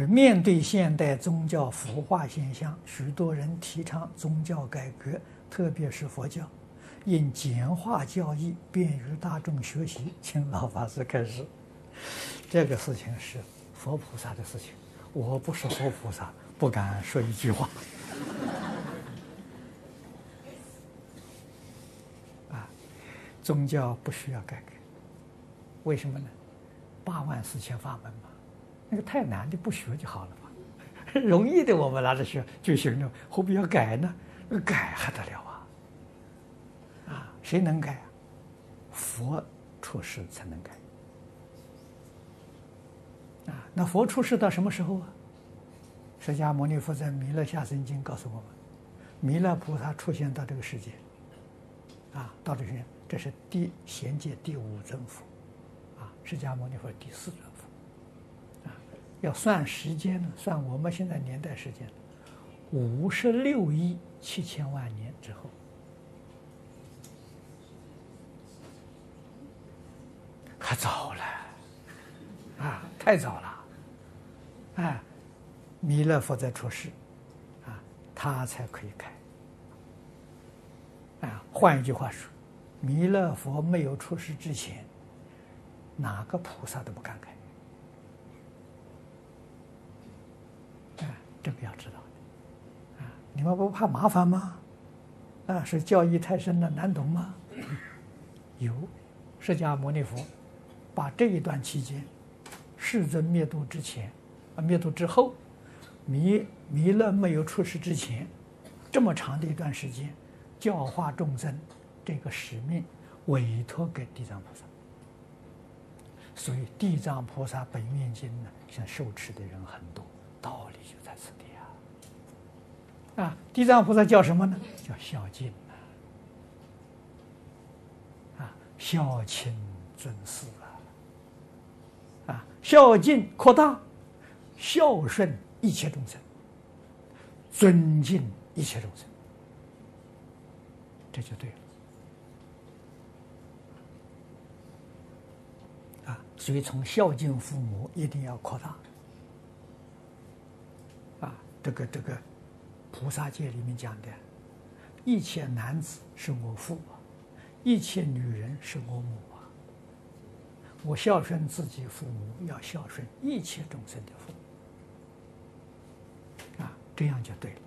是面对现代宗教腐化现象，许多人提倡宗教改革，特别是佛教，应简化教义，便于大众学习。请老法师开示。这个事情是佛菩萨的事情，我不是佛菩萨，不敢说一句话。啊，宗教不需要改革，为什么呢？八万四千法门嘛。那个太难的不学就好了嘛，容易的我们拿着学就行了，何必要改呢？改还得了啊？啊，谁能改啊？佛出世才能改。啊，那佛出世到什么时候啊？释迦牟尼佛在《弥勒下生经》告诉我们，弥勒菩萨出现到这个世界，啊，到这边这是第贤界第五尊佛，啊，释迦牟尼佛第四尊。要算时间呢，算我们现在年代时间，五十六亿七千万年之后，可早了，啊，太早了，啊，弥勒佛在出世，啊，他才可以开，啊，换一句话说，弥勒佛没有出世之前，哪个菩萨都不敢开。这个要知道的，啊，你们不怕麻烦吗？啊，是教义太深了，难懂吗？有，释迦牟尼佛把这一段期间，世尊灭度之前，啊，灭度之后，弥弥勒没有出世之前，这么长的一段时间，教化众生这个使命委托给地藏菩萨，所以地藏菩萨本愿经呢，像受持的人很多，在此地啊！啊，地藏菩萨叫什么呢？叫孝敬啊！孝亲尊师啊！啊，孝敬扩大，孝顺一切众生，尊敬一切众生，这就对了啊！所以从孝敬父母一定要扩大。这个这个菩萨界里面讲的，一切男子是我父，一切女人是我母啊。我孝顺自己父母，要孝顺一切众生的父母啊，这样就对了。